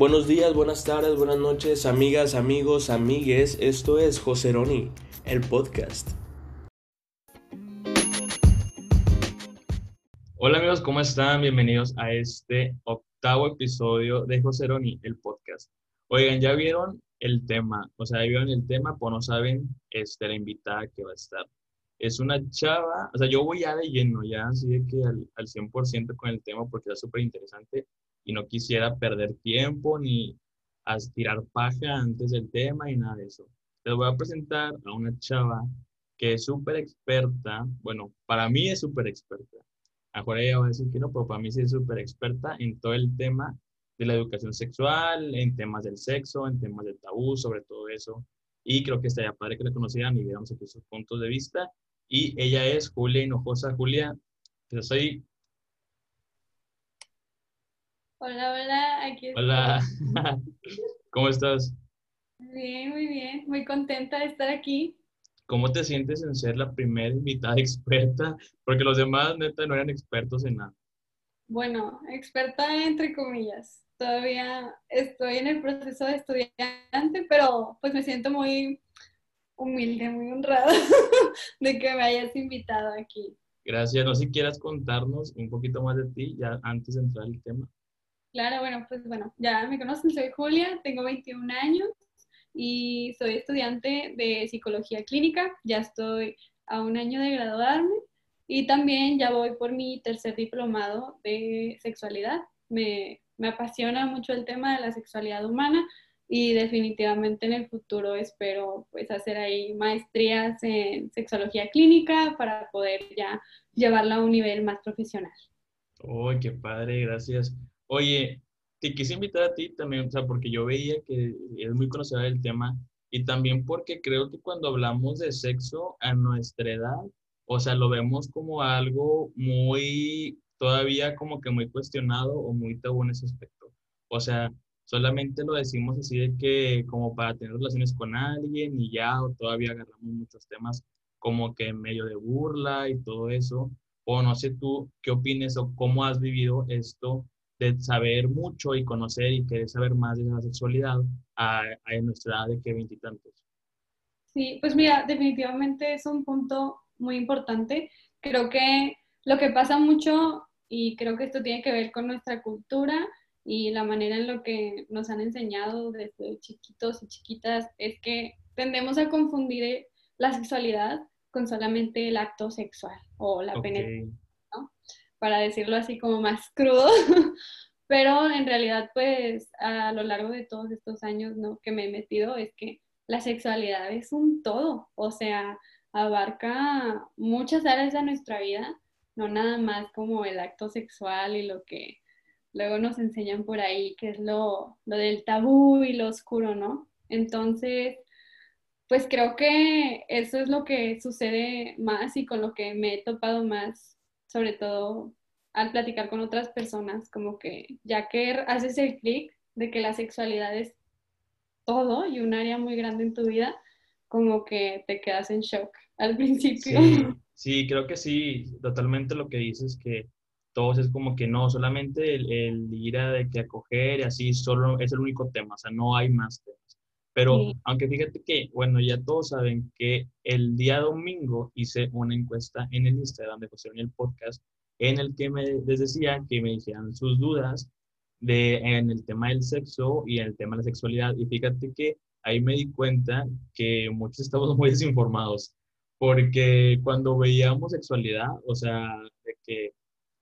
Buenos días, buenas tardes, buenas noches, amigas, amigos, amigues. Esto es José Roni, el podcast. Hola amigos, ¿cómo están? Bienvenidos a este octavo episodio de José Roni, el podcast. Oigan, ya vieron el tema, o sea, ya vieron el tema, pues no saben este, la invitada que va a estar. Es una chava, o sea, yo voy ya de lleno, ya así de que al, al 100% con el tema porque es súper interesante y no quisiera perder tiempo ni a tirar paja antes del tema y nada de eso. Les voy a presentar a una chava que es súper experta, bueno, para mí es súper experta. Ahora ella va a decir que no, pero para mí sí es súper experta en todo el tema de la educación sexual, en temas del sexo, en temas del tabú, sobre todo eso. Y creo que estaría padre que la conocieran y viéramos aquí sus puntos de vista. Y ella es Julia Hinojosa. Julia, yo soy Hola, hola, aquí estoy. Hola, ¿cómo estás? Bien, muy bien, muy contenta de estar aquí. ¿Cómo te sientes en ser la primera invitada experta? Porque los demás, neta, no eran expertos en nada. Bueno, experta entre comillas. Todavía estoy en el proceso de estudiante, pero pues me siento muy humilde, muy honrada de que me hayas invitado aquí. Gracias. No sé si quieras contarnos un poquito más de ti, ya antes de entrar al tema. Claro, bueno, pues bueno, ya me conocen, soy Julia, tengo 21 años y soy estudiante de psicología clínica, ya estoy a un año de graduarme y también ya voy por mi tercer diplomado de sexualidad. Me, me apasiona mucho el tema de la sexualidad humana y definitivamente en el futuro espero pues hacer ahí maestrías en sexología clínica para poder ya llevarla a un nivel más profesional. ¡Oh, qué padre! Gracias. Oye, te quise invitar a ti también, o sea, porque yo veía que eres muy conocedora del tema y también porque creo que cuando hablamos de sexo a nuestra edad, o sea, lo vemos como algo muy, todavía como que muy cuestionado o muy tabú en ese aspecto. O sea, solamente lo decimos así de que como para tener relaciones con alguien y ya, o todavía agarramos muchos temas como que en medio de burla y todo eso. O no sé tú qué opines o cómo has vivido esto de saber mucho y conocer y querer saber más de la sexualidad a, a nuestra edad de que veintitantos. Sí, pues mira, definitivamente es un punto muy importante. Creo que lo que pasa mucho, y creo que esto tiene que ver con nuestra cultura y la manera en lo que nos han enseñado desde chiquitos y chiquitas, es que tendemos a confundir la sexualidad con solamente el acto sexual o la Ok. penetración. Para decirlo así como más crudo. Pero en realidad, pues a lo largo de todos estos años ¿no? que me he metido, es que la sexualidad es un todo, o sea, abarca muchas áreas de nuestra vida, no nada más como el acto sexual y lo que luego nos enseñan por ahí, que es lo, lo del tabú y lo oscuro, ¿no? Entonces, pues creo que eso es lo que sucede más y con lo que me he topado más, sobre todo al platicar con otras personas, como que ya que haces el clic de que la sexualidad es todo y un área muy grande en tu vida, como que te quedas en shock al principio. Sí, sí, creo que sí, totalmente lo que dices, que todos es como que no, solamente el, el ir a de que acoger y así, solo es el único tema, o sea, no hay más temas. Pero Sí. aunque fíjate que, bueno, ya todos saben que el día domingo hice una encuesta en el Instagram de José en el podcast, en el que me, les decía que me dijeran sus dudas de, en el tema del sexo y en el tema de la sexualidad. Y fíjate que ahí me di cuenta que muchos estamos muy desinformados, porque cuando veíamos sexualidad, o sea, de que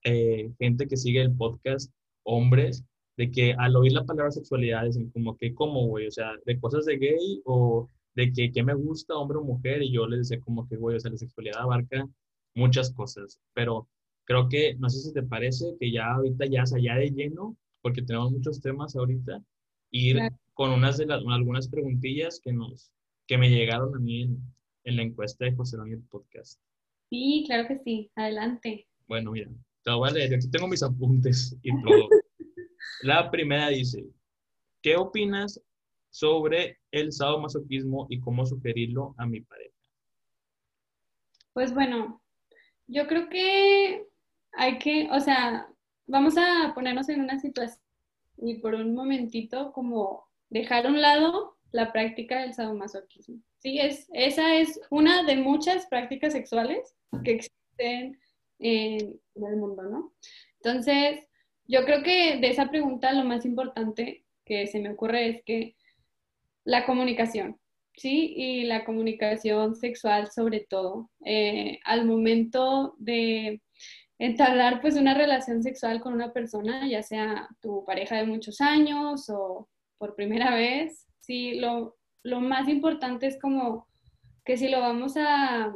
eh, gente que sigue el podcast, hombres, de que al oír la palabra sexualidad dicen como que, ¿cómo, güey? O sea, de cosas de gay o de que, que me gusta, hombre o mujer, y yo les decía como que, güey, o sea, la sexualidad abarca muchas cosas, pero creo que, no sé si te parece, que ya ahorita ya es allá de lleno, porque tenemos muchos temas ahorita, ir Claro. con unas de las, algunas preguntillas que nos, que me llegaron a mí en, en la encuesta de José Daniel Podcast. Sí, claro que sí, adelante. Bueno, mira, te lo voy a leer. Aquí tengo mis apuntes y todo. La primera dice, ¿qué opinas sobre el sadomasoquismo y cómo sugerirlo a mi pareja? Pues bueno, yo creo que hay que, o sea, vamos a ponernos en una situación y por un momentito como dejar a un lado la práctica del sadomasoquismo. Sí, es, esa es una de muchas prácticas sexuales que existen en, el mundo, ¿no? Entonces, yo creo que de esa pregunta lo más importante que se me ocurre es que la comunicación, ¿sí? Y la comunicación sexual sobre todo. Eh, al momento de entablar pues una relación sexual con una persona, ya sea tu pareja de muchos años o por primera vez, sí, lo, lo más importante es como que si lo vamos a,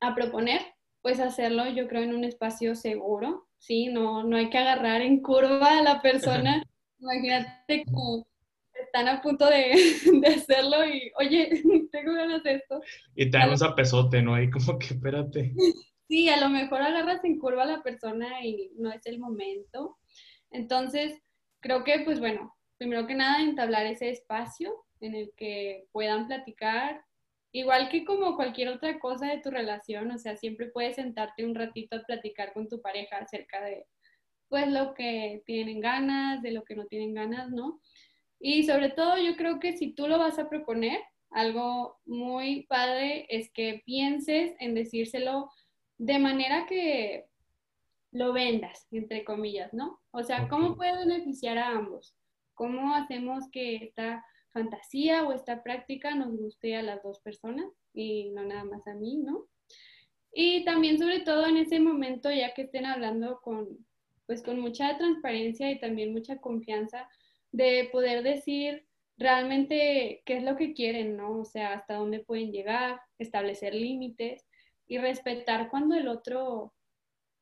a proponer, pues hacerlo yo creo en un espacio seguro, ¿sí? No, no hay que agarrar en curva a la persona. Imagínate como están a punto de, de, hacerlo y, oye, tengo ganas de esto. Y te dan un zapezote, ¿no? Ahí como que espérate. Sí, a lo mejor agarras en curva a la persona y no es el momento. Entonces, creo que, pues bueno, primero que nada, entablar ese espacio en el que puedan platicar, igual que como cualquier otra cosa de tu relación, o sea, siempre puedes sentarte un ratito a platicar con tu pareja acerca de, pues, lo que tienen ganas, de lo que no tienen ganas, ¿no? Y sobre todo, yo creo que si tú lo vas a proponer, algo muy padre es que pienses en decírselo de manera que lo vendas, entre comillas, ¿no? O sea, ¿cómo puede beneficiar a ambos? ¿Cómo hacemos que esta fantasía o esta práctica nos guste a las dos personas y no nada más a mí, ¿no? Y también sobre todo en ese momento, ya que estén hablando con, pues con mucha transparencia y también mucha confianza, de poder decir realmente qué es lo que quieren, ¿no? O sea, hasta dónde pueden llegar, establecer límites y respetar cuando el otro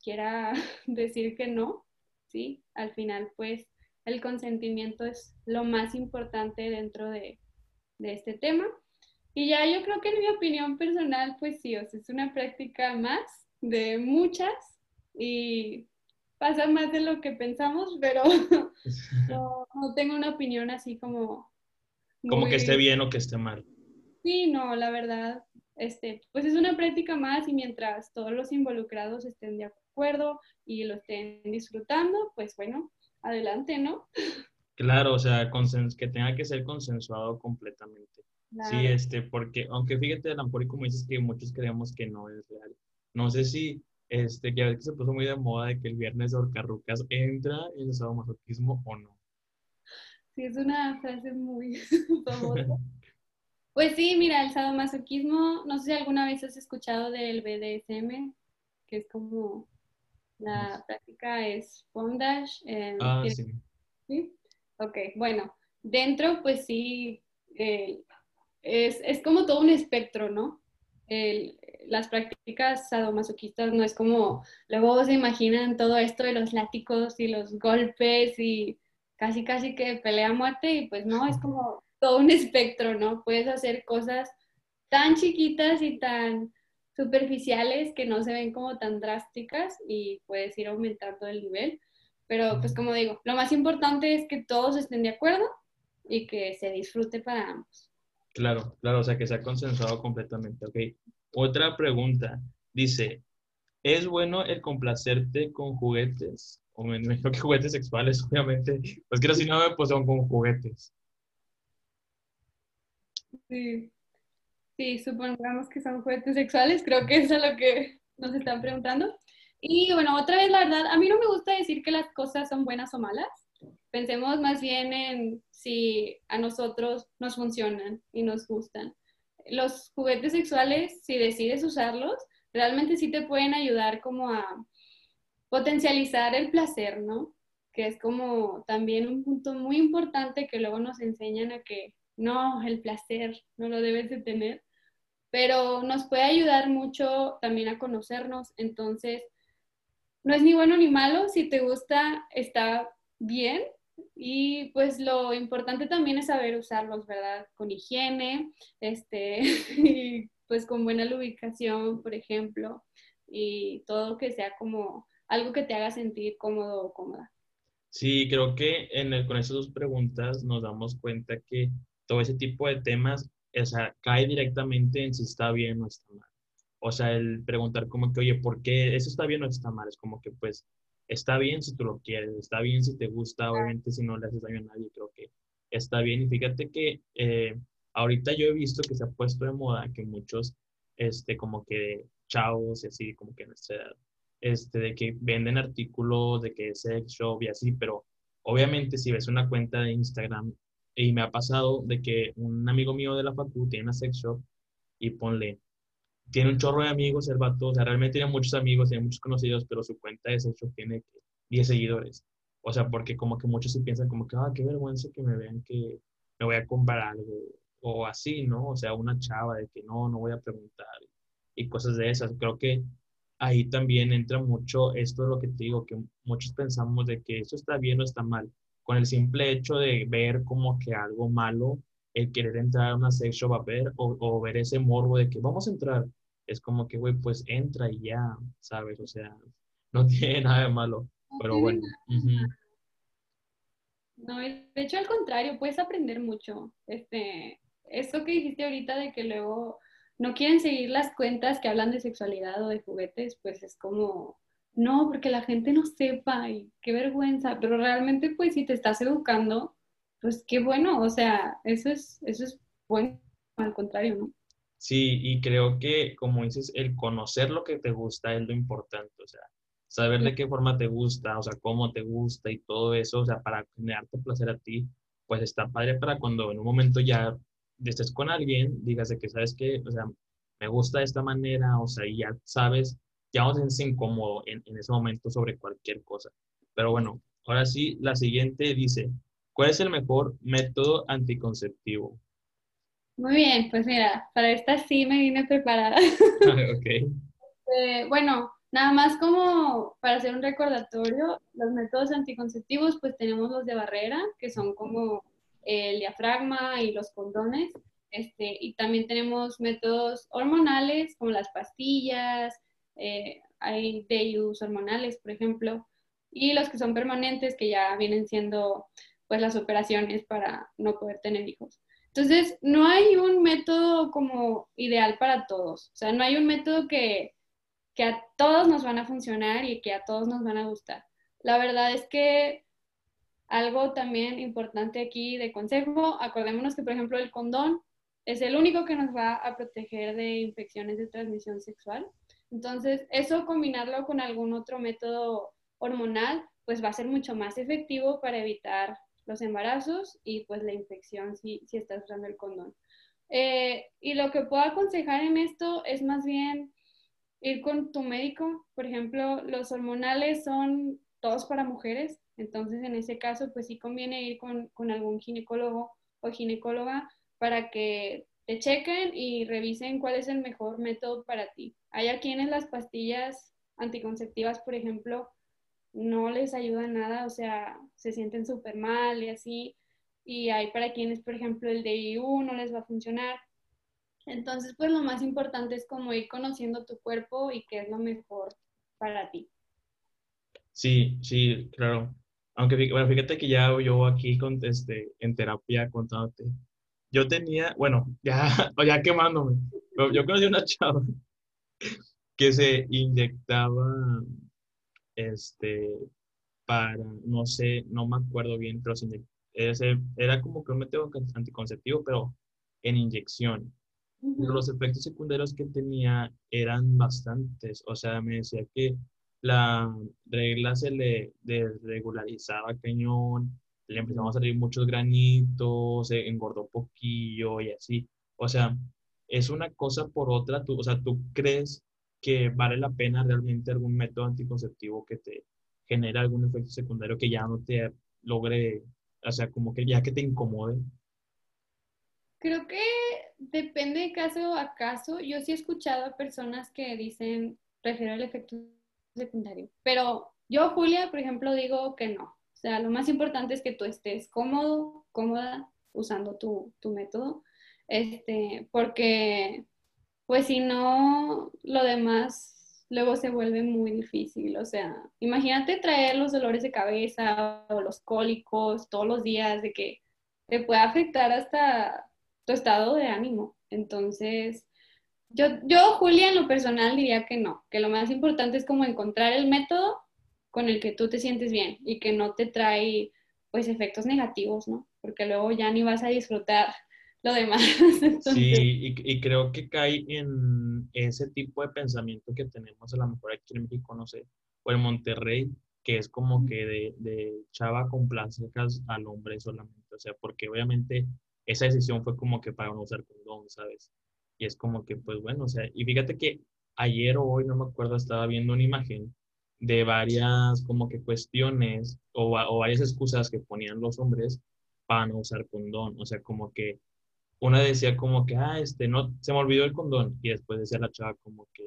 quiera decir que no, ¿sí? Al final, pues, el consentimiento es lo más importante dentro de, este tema. Y ya yo creo que en mi opinión personal, pues sí, o sea, es una práctica más de muchas y pasa más de lo que pensamos, pero no, tengo una opinión así como... Como que esté bien o que esté mal. Sí, no, la verdad, este, pues es una práctica más y mientras todos los involucrados estén de acuerdo y lo estén disfrutando, pues bueno, adelante, ¿no? Claro, o sea, que tenga que ser consensuado completamente. Sí, este, porque aunque fíjate, Lampori, como dices que muchos creemos que no es real. No sé si, este, que a veces se puso muy de moda de que el viernes de Orcarrucas entra en el sadomasoquismo o no. Sí, es una frase muy famosa. Pues sí, mira, el sadomasoquismo, no sé si alguna vez has escuchado del BDSM, que es como la práctica es bondage. ah, sí. sí. Ok, bueno, dentro pues sí, eh, es, es, como todo un espectro, ¿no? El, las prácticas sadomasoquistas no es como, luego se imaginan todo esto de los látigos y los golpes y casi casi que pelea a muerte y pues no, es como todo un espectro, ¿no? Puedes hacer cosas tan chiquitas y tan superficiales que no se ven como tan drásticas y puedes ir aumentando el nivel. Pero pues como digo, lo más importante es que todos estén de acuerdo y que se disfrute para ambos. Claro, claro, o sea, que sea consensuado completamente, ok. Otra pregunta, dice, ¿es bueno el complacerte con juguetes? O me imagino que juguetes sexuales, obviamente. Pues que si no, pues son con juguetes. Sí. Sí, supongamos que son juguetes sexuales, creo que eso es lo que nos están preguntando. Y bueno, otra vez, la verdad, a mí no me gusta decir que las cosas son buenas o malas. Pensemos más bien en si a nosotros nos funcionan y nos gustan. Los juguetes sexuales, si decides usarlos, realmente sí te pueden ayudar como a potencializar el placer, ¿no? Que es como también un punto muy importante que luego nos enseñan a que no, el placer no lo debes de tener pero nos puede ayudar mucho también a conocernos. Entonces, no es ni bueno ni malo, si te gusta, está bien. Y pues lo importante también es saber usarlos, ¿verdad? Con higiene, este, pues con buena lubricación, por ejemplo, y todo que sea como algo que te haga sentir cómodo o cómoda. Sí, creo que en el, con esas dos preguntas nos damos cuenta que todo ese tipo de temas o sea, cae directamente en si está bien o está mal. O sea, el preguntar como que, oye, ¿por qué eso está bien o está mal? Es como que, pues, está bien si tú lo quieres, está bien si te gusta, obviamente si no le haces daño a nadie, creo que está bien. Y fíjate que eh, ahorita yo he visto que se ha puesto de moda que muchos, este, como que chavos y así, como que en nuestra edad, este, de que venden artículos, de que es sex shop y así, pero obviamente si ves una cuenta de Instagram, y me ha pasado de que un amigo mío de la facu tiene una sex shop y ponle, tiene un chorro de amigos el vato, o sea, realmente tiene muchos amigos, tiene muchos conocidos, pero su cuenta de sex shop tiene 10 seguidores. O sea, porque como que muchos se piensan como que, ah, qué vergüenza que me vean que me voy a comprar algo, o así, ¿no? O sea, una chava de que no, no voy a preguntar, y cosas de esas. Creo que ahí también entra mucho esto de lo que te digo, que muchos pensamos de que esto está bien o está mal. Con el simple hecho de ver como que algo malo, el querer entrar a una sex shop a ver, o, ver ese morbo de que vamos a entrar, es como que, güey, pues entra y ya, ¿sabes? O sea, no tiene nada de malo, pero bueno. No, de hecho al contrario, puedes aprender mucho. Este, eso que dijiste ahorita de que luego no quieren seguir las cuentas que hablan de sexualidad o de juguetes, pues es como, no, porque la gente no sepa y qué vergüenza, pero realmente pues si te estás educando, pues qué bueno, o sea, eso es, eso es bueno, al contrario, ¿no? Sí, y creo que, como dices, el conocer lo que te gusta es lo importante, o sea, saber de qué forma te gusta, o sea, cómo te gusta y todo eso, o sea, para generarte placer a ti, pues está padre para cuando en un momento ya estés con alguien, digas de que sabes que, o sea, me gusta de esta manera, o sea, y ya sabes, ya no sientes incómodo en, en ese momento sobre cualquier cosa. Pero bueno, ahora sí, la siguiente dice, ¿cuál es el mejor método anticonceptivo? Muy bien, pues mira, para esta sí me vine preparada. ok. Eh, bueno, nada más como para hacer un recordatorio, los métodos anticonceptivos, pues tenemos los de barrera, que son como el diafragma y los condones. Este, y también tenemos métodos hormonales como las pastillas, eh, hay DIUs hormonales, por ejemplo, y los que son permanentes, que ya vienen siendo pues las operaciones para no poder tener hijos. Entonces, no hay un método como ideal para todos. O sea, no hay un método que, que a todos nos van a funcionar y que a todos nos van a gustar. La verdad es que algo también importante aquí de consejo, acordémonos que, por ejemplo, el condón es el único que nos va a proteger de infecciones de transmisión sexual. Entonces, eso combinarlo con algún otro método hormonal, pues va a ser mucho más efectivo para evitar los embarazos y pues la infección si, si estás usando el condón. Eh, y lo que puedo aconsejar en esto es más bien ir con tu médico. Por ejemplo, los hormonales son todos para mujeres, entonces, en ese caso, pues sí conviene ir con, algún ginecólogo o ginecóloga para que te chequen y revisen cuál es el mejor método para ti. Hay a quienes las pastillas anticonceptivas, por ejemplo, no les ayuda nada, o sea, se sienten súper mal y así. Y hay para quienes, por ejemplo, el DIU no les va a funcionar. Entonces, pues lo más importante es como ir conociendo tu cuerpo y qué es lo mejor para ti. Sí, sí, claro. Aunque, bueno, fíjate que ya yo aquí este, en terapia contándote, yo tenía, bueno, ya, ya quemándome, yo conocí una chava que se inyectaba, este, para, no sé, no me acuerdo bien, pero ese, era como que un método anticonceptivo, pero en inyección. Los efectos secundarios que tenía eran bastantes, o sea, me decía que la regla se le desregularizaba cañón, le empezamos a salir muchos granitos, se engordó poquillo y así. O sea, es una cosa por otra, tú, o sea, tú crees que vale la pena realmente algún método anticonceptivo que te genere algún efecto secundario que ya no te logre, o sea, como que ya que te incomode. Creo que depende de caso a caso. Yo sí he escuchado a personas que dicen, prefiero el efecto secundario. Pero yo, Julia, por ejemplo, digo que no. Sea, lo más importante es que tú estés cómodo, cómoda usando tu, tu método, este, porque pues si no, lo demás luego se vuelve muy difícil. O sea, imagínate traer los dolores de cabeza o los cólicos todos los días, de que te puede afectar hasta tu estado de ánimo. Entonces, yo, yo, Julia, en lo personal diría que no, que lo más importante es como encontrar el método con el que tú te sientes bien y que no te trae pues efectos negativos, ¿no? Porque luego ya ni vas a disfrutar lo demás. Sí, y, y, creo que cae en ese tipo de pensamiento que tenemos a lo mejor aquí en México, no sé, o en Monterrey, que es como que de, de chava con placas al hombre solamente, o sea, porque obviamente esa decisión fue como que para no usar condón, ¿sabes? Y es como que, pues bueno, o sea, y fíjate que ayer o hoy, no me acuerdo, estaba viendo una imagen de varias como que cuestiones o, o varias excusas que ponían los hombres para no usar condón, o sea, como que una decía como que, ah, este, no, se me olvidó el condón, y después decía la chava como que,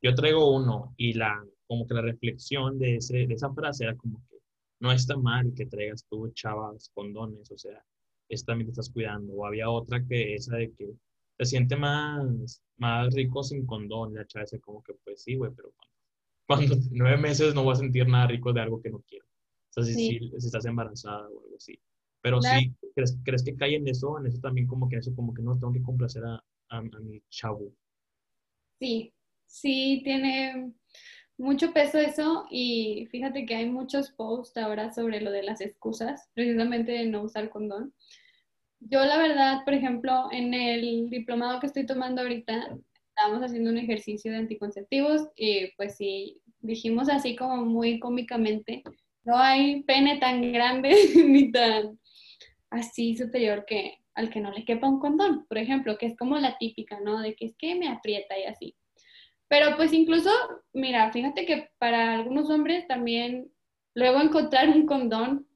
yo traigo uno, y la, como que la reflexión de, ese, de esa frase era como que, no está mal que traigas tú chavas condones, o sea, esta también te estás cuidando, o había otra que esa de que se siente más, más rico sin condón, la chava decía como que, pues sí, güey, pero cuando, nueve meses no voy a sentir nada rico de algo que no quiero, o sea, si, si, estás embarazada o algo así. Pero sí, ¿crees, ¿crees, que cae en eso? En eso también como que eso como que no tengo que complacer a, a, mi chavo. Sí, sí tiene mucho peso eso y fíjate que hay muchos posts ahora sobre lo de las excusas, precisamente de no usar condón. Yo la verdad, por ejemplo, en el diplomado que estoy tomando ahorita, estábamos haciendo un ejercicio de anticonceptivos y pues sí, dijimos así como muy cómicamente, no hay pene tan grande ni tan así superior que al que no le quepa un condón, por ejemplo, que es como la típica, ¿no? De que es que me aprieta y así. Pero pues incluso, mira, fíjate que para algunos hombres también luego encontrar un condón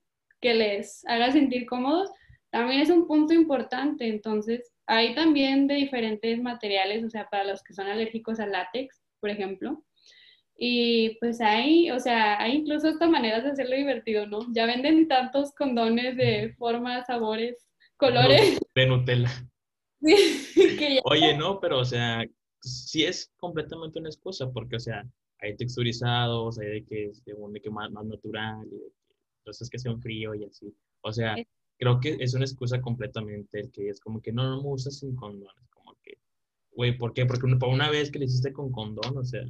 que les haga sentir cómodos también es un punto importante. Entonces, hay también de diferentes materiales, o sea, para los que son alérgicos al látex, por ejemplo, y pues hay, o sea, hay incluso hasta maneras de hacerlo divertido, ¿no? Ya venden tantos condones de formas, sabores, colores. De Nutella. Oye, no, pero o sea, sí es completamente una excusa, porque, o sea, hay texturizados, hay de que, según de que más, más natural, y de que, entonces que sea un frío y así. O sea, creo que es una excusa completamente el que es como que no, no me usas sin condón. Es como que, güey, ¿por qué? Porque por una vez que le hiciste con condón, o sea,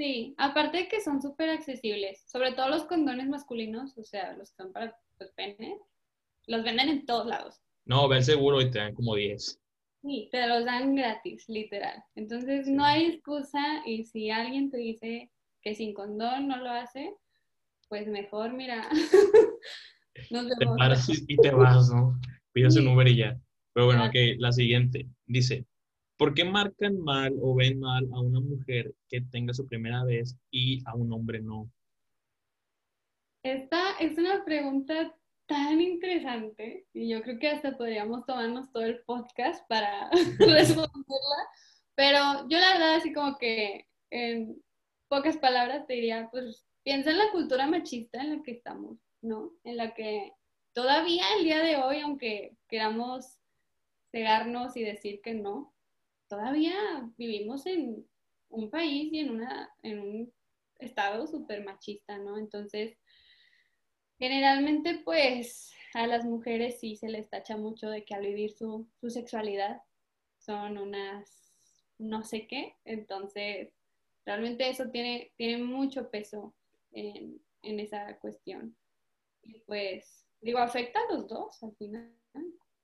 Sí, aparte de que son súper accesibles, sobre todo los condones masculinos, o sea, los que son para los penes, los venden en todos lados. No, ven seguro y te dan como 10. Sí, te los dan gratis, literal. Entonces no hay excusa y si alguien te dice que sin condón no lo hace, pues mejor mira. Nos vemos. Te paras y te vas, ¿no? Pides un Uber y ya. Pero bueno, ok, la siguiente. Dice, ¿Por qué marcan mal o ven mal a una mujer que tenga su primera vez y a un hombre no? Esta es una pregunta tan interesante y yo creo que hasta podríamos tomarnos todo el podcast para responderla, pero yo la verdad así como que en pocas palabras te diría, pues piensa en la cultura machista en la que estamos, ¿no? En la que todavía el día de hoy, aunque queramos cegarnos y decir que no, todavía vivimos en un país y en, una, en un estado súper machista, ¿no? Entonces, generalmente, pues, a las mujeres sí se les tacha mucho de que al vivir su, sexualidad son unas no sé qué, entonces, realmente eso tiene, tiene mucho peso en, en esa cuestión. Y pues, digo, afecta a los dos al final.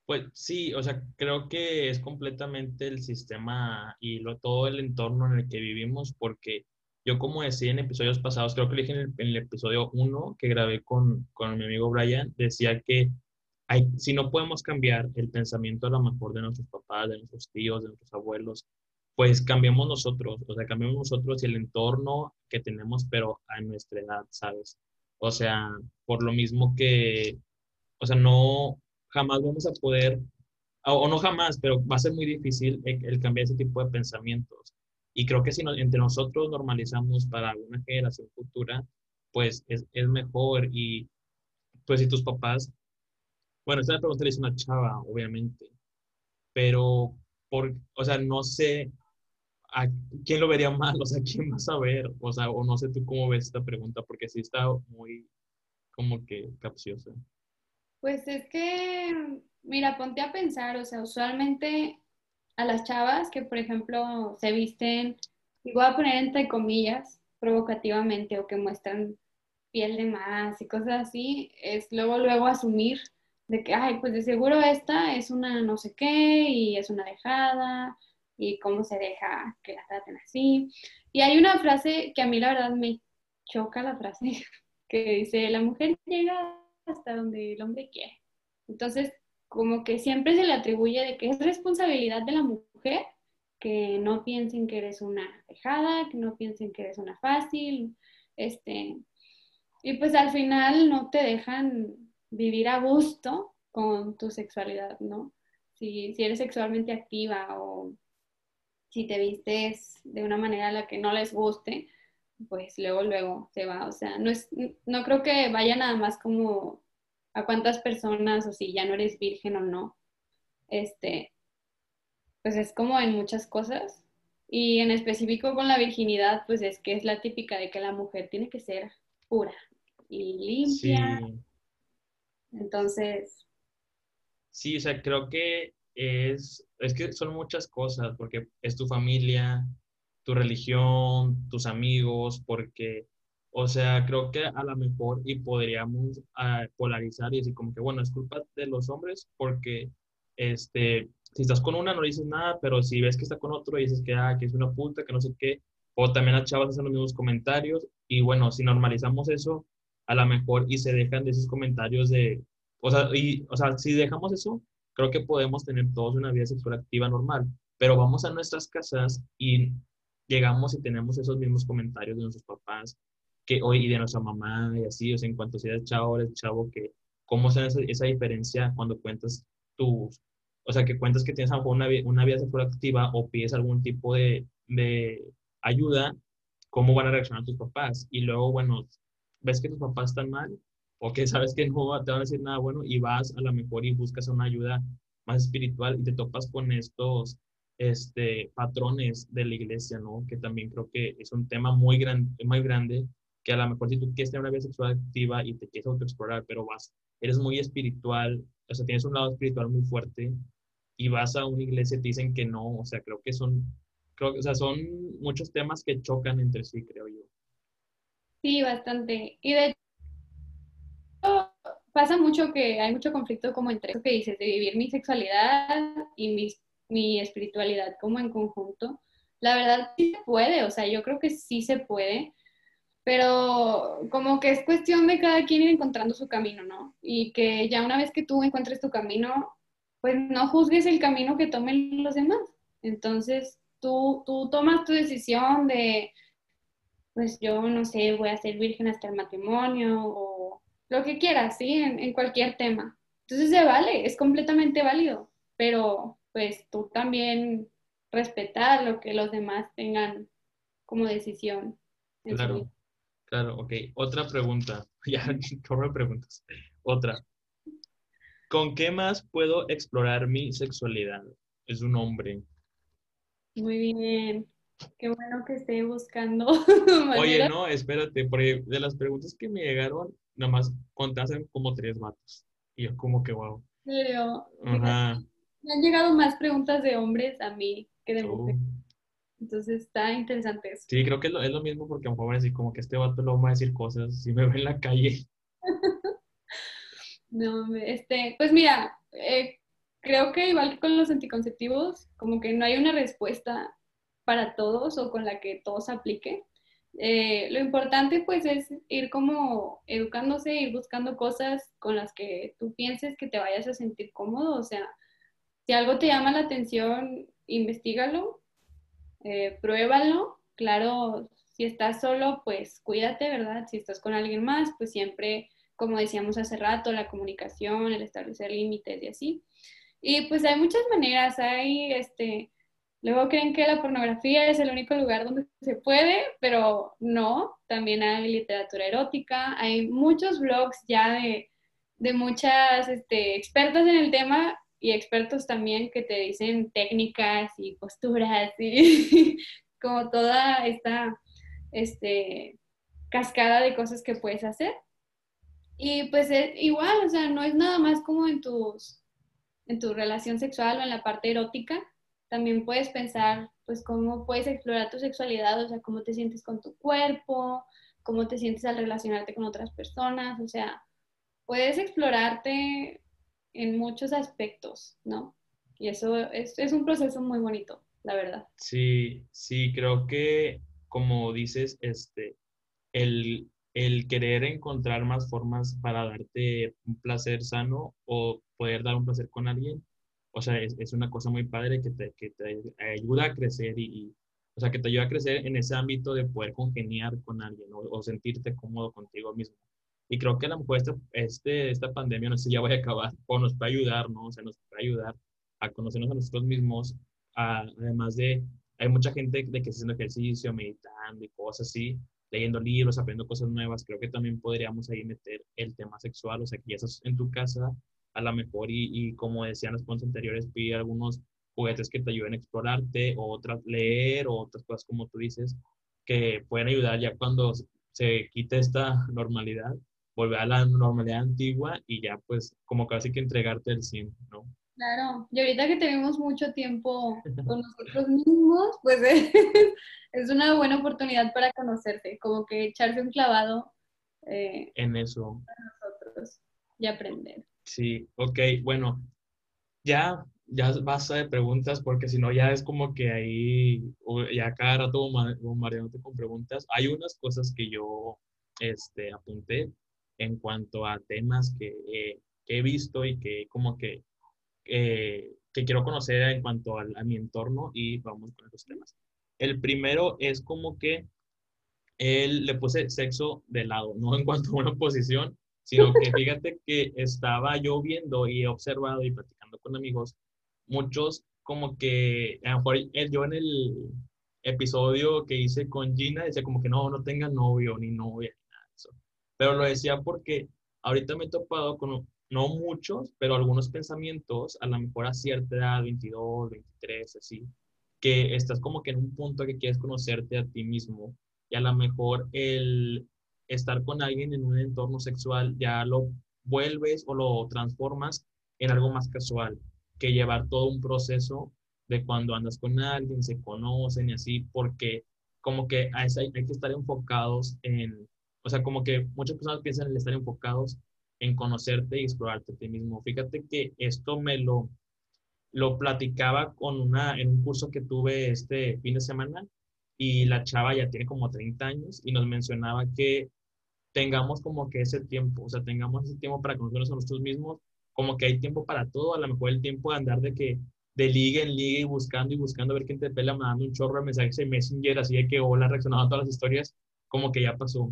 Pues sí, o sea, creo que es completamente el sistema y lo, todo el entorno en el que vivimos, porque yo como decía en episodios pasados, creo que dije en el, episodio 1 que grabé con, con mi amigo Brian, decía que si no podemos cambiar el pensamiento a lo mejor de nuestros papás, de nuestros tíos, de nuestros abuelos, pues cambiemos nosotros, o sea, cambiemos nosotros y el entorno que tenemos, pero a nuestra edad, ¿sabes? O sea, por lo mismo que, o sea, no, jamás vamos a poder, o, no jamás, pero va a ser muy difícil el, cambiar ese tipo de pensamientos. Y creo que si entre nosotros normalizamos para alguna generación futura, pues es, es mejor. Y pues si tus papás, bueno, esta pregunta le hizo una chava, obviamente, pero, por, o sea, no sé a quién lo vería mal, o sea, quién va a saber, o sea, o no sé tú cómo ves esta pregunta, porque sí está muy como que capciosa. Pues es que, mira, ponte a pensar, o sea, usualmente a las chavas que, por ejemplo, se visten, y voy a poner entre comillas, provocativamente o que muestran piel de más y cosas así, es luego, luego asumir de que, ay, pues de seguro esta es una no sé qué y es una dejada y cómo se deja que la traten así. Y hay una frase que a mí la verdad me choca la frase, que dice, la mujer llega hasta donde el hombre quiere. Entonces, como que siempre se le atribuye de que es responsabilidad de la mujer que no piensen que eres una dejada, que no piensen que eres una fácil, este, y pues al final no te dejan vivir a gusto con tu sexualidad, ¿no? Si, si eres sexualmente activa o si te vistes de una manera a la que no les guste, pues luego, luego se va. O sea, no, es, no creo que vaya nada más como a cuántas personas o si ya no eres virgen o no. Este, pues es como en muchas cosas. Y en específico con la virginidad, pues es que es la típica de que la mujer tiene que ser pura y limpia. Entonces. Sí, o sea, creo que es, es que son muchas cosas, porque es tu familia, tu religión, tus amigos, porque, o sea, creo que a lo mejor y podríamos ah, polarizar y decir como que, bueno, es culpa de los hombres porque, este, si estás con una no dices nada, pero si ves que está con otro dices que, ah, que es una puta, que no sé qué, o también las chavas hacen los mismos comentarios y bueno, si normalizamos eso, a lo mejor y se dejan de esos comentarios de, o sea, y, o sea, si dejamos eso, creo que podemos tener todos una vida sexual activa normal, pero vamos a nuestras casas y llegamos y tenemos esos mismos comentarios de nuestros papás que hoy y de nuestra mamá y así, o sea, en cuanto seas chavo, eres chavo, que cómo se esa, esa diferencia cuando cuentas tus, o sea, que cuentas que tienes una, una vida sexual activa o pides algún tipo de, de ayuda, cómo van a reaccionar tus papás. Y luego, bueno, ves que tus papás están mal o que sabes que no te van a decir nada bueno y vas a lo mejor y buscas una ayuda más espiritual y te topas con estos este, patrones de la iglesia, ¿no? Que también creo que es un tema muy, gran, muy grande, que a lo mejor si tú quieres tener una vida sexual activa y te quieres autoexplorar, pero vas, eres muy espiritual, o sea, tienes un lado espiritual muy fuerte y vas a una iglesia y te dicen que no, o sea, creo que son, creo, o sea, son muchos temas que chocan entre sí, creo yo. Sí, bastante. Y de pasa mucho que hay mucho conflicto como entre eso que dices, de vivir mi sexualidad y mi, mi espiritualidad como en conjunto. La verdad sí se puede, o sea, yo creo que sí se puede, pero como que es cuestión de cada quien ir encontrando su camino, ¿no? Y que ya una vez que tú encuentres tu camino, pues no juzgues el camino que tomen los demás. Entonces, tú, tú tomas tu decisión de pues yo no sé, voy a ser virgen hasta el matrimonio o lo que quieras, ¿sí? En, cualquier tema. Entonces se vale, es completamente válido, pero pues tú también respetar lo que los demás tengan como decisión. Claro, claro, ok. Otra pregunta, ya, corre preguntas. Otra. ¿Con qué más puedo explorar mi sexualidad? Es un hombre. Muy bien. Qué bueno que esté buscando. Oye, no, espérate, porque de las preguntas que me llegaron, nada más contasen como tres vatos. Y yo como que wow. Pero, Ajá. Me han llegado más preguntas de hombres a mí que de oh. mujeres. Entonces está interesante eso. Sí, creo que es lo, es lo mismo porque a lo mejor así como que este vato lo va a decir cosas si me ve en la calle. no, este, pues mira, eh, creo que igual que con los anticonceptivos, como que no hay una respuesta para todos o con la que todos apliquen. Eh, lo importante pues es ir como educándose, ir buscando cosas con las que tú pienses que te vayas a sentir cómodo. O sea, si algo te llama la atención, investigalo, eh, pruébalo. Claro, si estás solo, pues cuídate, ¿verdad? Si estás con alguien más, pues siempre, como decíamos hace rato, la comunicación, el establecer límites y así. Y pues hay muchas maneras, hay este Luego creen que la pornografía es el único lugar donde se puede, pero no, también hay literatura erótica, hay muchos blogs ya de, de muchas este, expertas en el tema y expertos también que te dicen técnicas y posturas y como toda esta este, cascada de cosas que puedes hacer. Y pues es igual, o sea, no es nada más como en, tus, en tu relación sexual o en la parte erótica, también puedes pensar, pues, cómo puedes explorar tu sexualidad, o sea, cómo te sientes con tu cuerpo, cómo te sientes al relacionarte con otras personas, o sea, puedes explorarte en muchos aspectos, ¿no? Y eso es, un proceso muy bonito, la verdad. Sí, sí, creo que como dices, este, el, el querer encontrar más formas para darte un placer sano o poder dar un placer con alguien, o sea, es, es una cosa muy padre que te, que te ayuda a crecer y, o sea, que te ayuda a crecer en ese ámbito de poder congeniar con alguien o, o sentirte cómodo contigo mismo. Y creo que a lo mejor este, este, esta pandemia, no sé si ya vaya a acabar, o nos puede ayudar, ¿no? O sea, nos puede ayudar a conocernos a nosotros mismos, además de, hay mucha gente de que está haciendo ejercicio, meditando y cosas así, leyendo libros, aprendiendo cosas nuevas, creo que también podríamos ahí meter el tema sexual, o sea, que ya estás en tu casa, a lo mejor, y, y como decían los puntos anteriores, pide algunos juguetes que te ayuden a explorarte, o otras, leer, o otras cosas como tú dices, que pueden ayudar ya cuando se quite esta normalidad, volver a la normalidad antigua y ya pues como casi que entregarte el 100, ¿no? Claro, y ahorita que tenemos mucho tiempo con nosotros mismos, pues es, una buena oportunidad para conocerte, como que echarse un clavado eh, en eso. Para nosotros y aprender. Sí, ok, bueno, ya, ya basta de preguntas porque si no ya es como que ahí, ya cada rato mareándote con preguntas. Hay unas cosas que yo este, apunté en cuanto a temas que, que he visto y que como que eh, que quiero conocer en cuanto a, mi entorno y vamos con esos temas. El primero es como que él le puse sexo de lado, no en cuanto a una posición, sino que fíjate que estaba yo viendo y observado y platicando con amigos, muchos como que, a lo mejor yo en el episodio que hice con Gina decía como que no, no tenga novio ni novia, ni nada de eso. Pero lo decía porque ahorita me he topado con no muchos, pero algunos pensamientos, a lo mejor a cierta edad, 22, 23, así, que estás como que en un punto que quieres conocerte a ti mismo y a lo mejor el estar con alguien en un entorno sexual ya lo vuelves o lo transformas en algo más casual que llevar todo un proceso de cuando andas con alguien, se conocen y así, porque como que hay, hay que estar enfocados en, o sea, como que muchas personas piensan en estar enfocados en conocerte y explorarte a ti mismo. Fíjate que esto me lo, lo platicaba con una, en un curso que tuve este fin de semana y la chava ya tiene como 30 años y nos mencionaba que tengamos como que ese tiempo, o sea, tengamos ese tiempo para conocernos a nosotros mismos, como que hay tiempo para todo, a lo mejor el tiempo de andar de que de liga en liga y buscando y buscando a ver quién te pela, mandando un chorro de mensajes en Messenger, así de que hola, reaccionando a todas las historias, como que ya pasó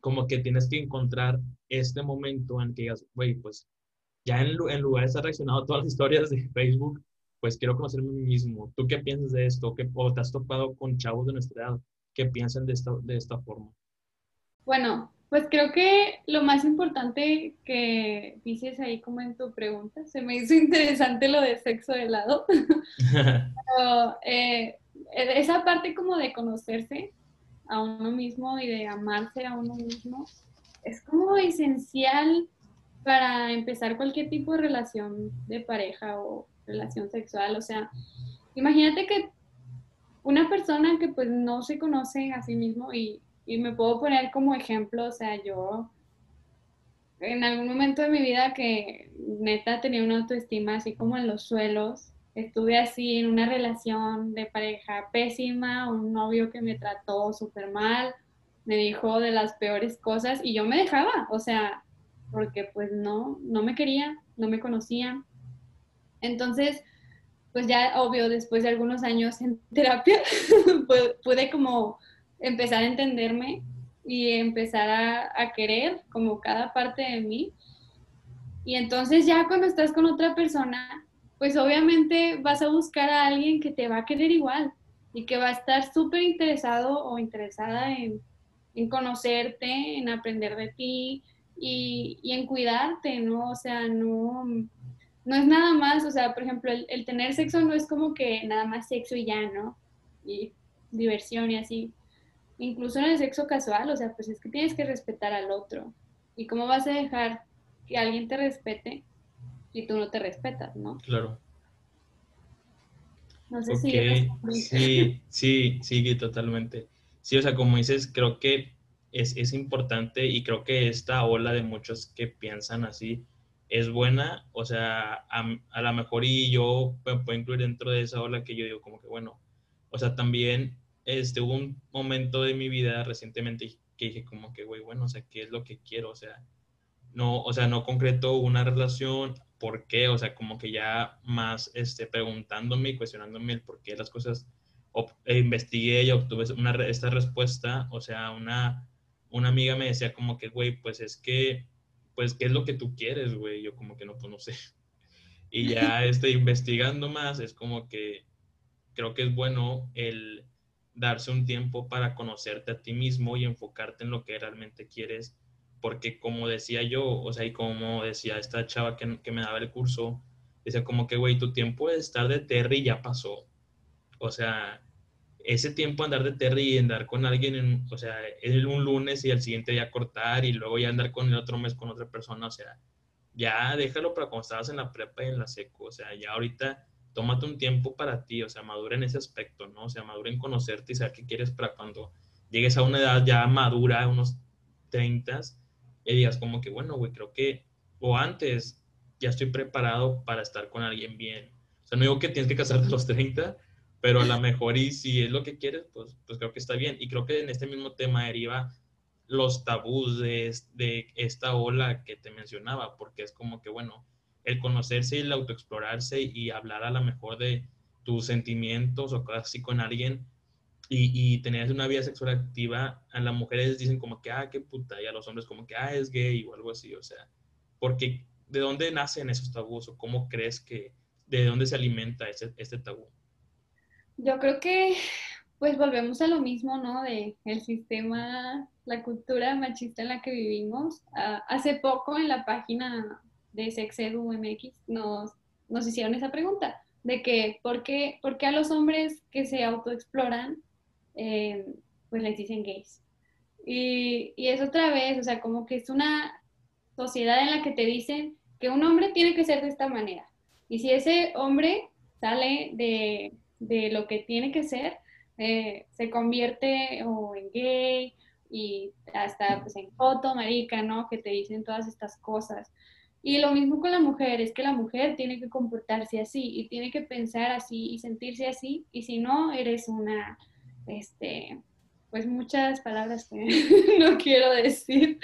como que tienes que encontrar este momento en que digas, güey, pues ya en, en, lugar de estar reaccionando a todas las historias de Facebook, pues quiero conocerme a mí mismo. ¿Tú qué piensas de esto? ¿Qué, ¿O te has topado con chavos de nuestra edad que piensan de esta, de esta forma? Bueno, pues creo que lo más importante que dices ahí como en tu pregunta, se me hizo interesante lo de sexo de lado. Pero, eh, esa parte como de conocerse, a uno mismo y de amarse a uno mismo es como esencial para empezar cualquier tipo de relación de pareja o relación sexual. O sea, imagínate que una persona que pues no se conoce a sí mismo y, y me puedo poner como ejemplo, o sea, yo en algún momento de mi vida que neta tenía una autoestima así como en los suelos estuve así en una relación de pareja pésima, un novio que me trató súper mal, me dijo de las peores cosas y yo me dejaba, o sea, porque pues no, no me quería, no me conocía. Entonces, pues ya obvio, después de algunos años en terapia, pude como empezar a entenderme y empezar a, querer como cada parte de mí. Y entonces ya cuando estás con otra persona, pues obviamente vas a buscar a alguien que te va a querer igual y que va a estar súper interesado o interesada en, conocerte, en aprender de ti y, en cuidarte, ¿no? O sea, no, no es nada más, o sea, por ejemplo, el, tener sexo no es como que nada más sexo y ya, ¿no? Y diversión y así. Incluso en el sexo casual, o sea, pues es que tienes que respetar al otro. ¿Y cómo vas a dejar que alguien te respete y tú no te respetas, ¿no? Claro. No sé si... Sí, sí, sí, totalmente. Sí, o sea, como dices, creo que es, es importante y creo que esta ola de muchos que piensan así es buena, o sea, a, a lo mejor y yo me puedo incluir dentro de esa ola que yo digo como que bueno, o sea, también este, hubo un momento de mi vida recientemente que dije como que, güey, bueno, o sea, ¿qué es lo que quiero? O sea, no, o sea, no concreto una relación, ¿por qué? O sea, como que ya más este, preguntándome y cuestionándome el por qué las cosas, e investigué y obtuve una, esta respuesta, o sea, una, una amiga me decía como que, güey, pues es que, pues, ¿qué es lo que tú quieres, güey? Yo como que no, pues no sé. Y ya este, investigando más, es como que creo que es bueno el darse un tiempo para conocerte a ti mismo y enfocarte en lo que realmente quieres, porque como decía yo, o sea, y como decía esta chava que, que me daba el curso, decía como que, güey, tu tiempo de estar de Terry ya pasó. O sea, ese tiempo andar de Terry y andar con alguien, en, o sea, es un lunes y al siguiente día cortar y luego ya andar con el otro mes con otra persona, o sea, ya déjalo para cuando estabas en la prepa y en la seco, o sea, ya ahorita tómate un tiempo para ti, o sea, madura en ese aspecto, ¿no? O sea, madura en conocerte y saber qué quieres para cuando llegues a una edad ya madura, unos 30, y digas como que, bueno, güey, creo que, o antes, ya estoy preparado para estar con alguien bien. O sea, no digo que tienes que casarte a los 30, pero a lo mejor y si es lo que quieres, pues, pues creo que está bien. Y creo que en este mismo tema deriva los tabús de, de esta ola que te mencionaba, porque es como que, bueno, el conocerse y el autoexplorarse y hablar a lo mejor de tus sentimientos o cosas así con alguien y, y, tener una vida sexual activa, a las mujeres dicen como que, ah, qué puta, y a los hombres como que, ah, es gay o algo así, o sea, porque ¿de dónde nacen esos tabús o cómo crees que, de dónde se alimenta ese, este tabú? Yo creo que, pues volvemos a lo mismo, ¿no? De el sistema, la cultura machista en la que vivimos. Uh, hace poco en la página de Sexedu MX nos, nos hicieron esa pregunta, de que ¿por qué, por qué a los hombres que se autoexploran, eh, pues les dicen gays? Y, y es otra vez, o sea, como que es una sociedad en la que te dicen que un hombre tiene que ser de esta manera. Y si ese hombre sale de, de lo que tiene que ser, eh, se convierte o en gay y hasta pues en foto, marica, ¿no? Que te dicen todas estas cosas. Y lo mismo con la mujer, es que la mujer tiene que comportarse así y tiene que pensar así y sentirse así, y si no, eres una, este, pues muchas palabras que no quiero decir.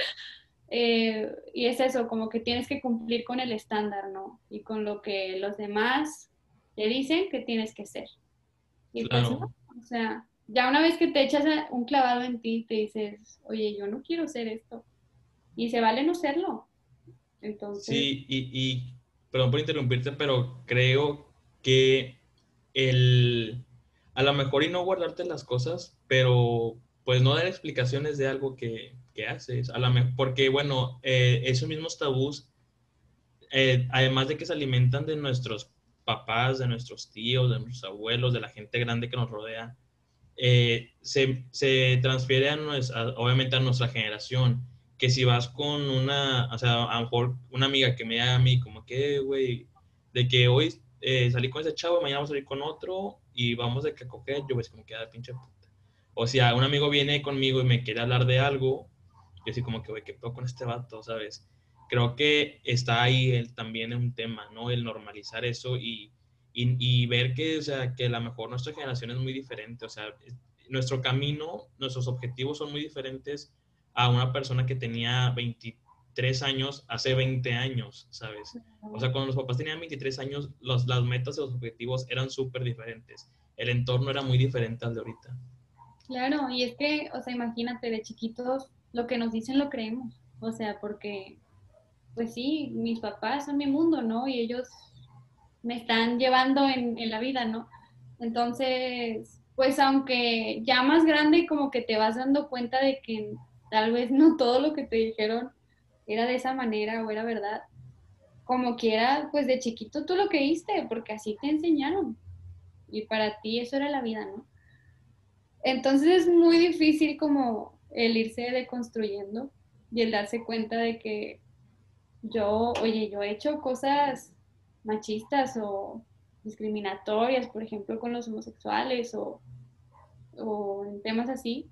Eh, y es eso, como que tienes que cumplir con el estándar, ¿no? Y con lo que los demás te dicen que tienes que ser. Y pues, o sea, ya una vez que te echas un clavado en ti, te dices, oye, yo no quiero ser esto. Y se vale no serlo. Sí, y, perdón por interrumpirte, pero creo que el, a lo mejor y no guardarte las cosas, pero pues no dar explicaciones de algo que, que haces, a la porque bueno, eh, esos mismos tabús, eh, además de que se alimentan de nuestros papás, de nuestros tíos, de nuestros abuelos, de la gente grande que nos rodea, eh, se, se, transfiere a obviamente a nuestra generación que si vas con una, o sea, a lo mejor una amiga que me da a mí como que, güey, de que hoy eh, salí con ese chavo, mañana vamos a salir con otro y vamos de que coger, yo pues como que da ah, pinche puta. O sea, un amigo viene conmigo y me quiere hablar de algo, yo así como que, güey, ¿qué puedo con este vato, sabes? Creo que está ahí el, también un tema, ¿no? El normalizar eso y, y, y, ver que, o sea, que a lo mejor nuestra generación es muy diferente, o sea, nuestro camino, nuestros objetivos son muy diferentes a una persona que tenía 23 años hace 20 años, ¿sabes? O sea, cuando los papás tenían 23 años, los, las metas y los objetivos eran súper diferentes. El entorno era muy diferente al de ahorita. Claro, y es que, o sea, imagínate, de chiquitos, lo que nos dicen lo creemos. O sea, porque, pues sí, mis papás son mi mundo, ¿no? Y ellos me están llevando en, en la vida, ¿no? Entonces, pues aunque ya más grande, como que te vas dando cuenta de que tal vez no todo lo que te dijeron era de esa manera o era verdad. Como quiera, pues de chiquito tú lo creíste, porque así te enseñaron. Y para ti eso era la vida, ¿no? Entonces es muy difícil como el irse deconstruyendo y el darse cuenta de que yo, oye, yo he hecho cosas machistas o discriminatorias, por ejemplo, con los homosexuales o, o en temas así,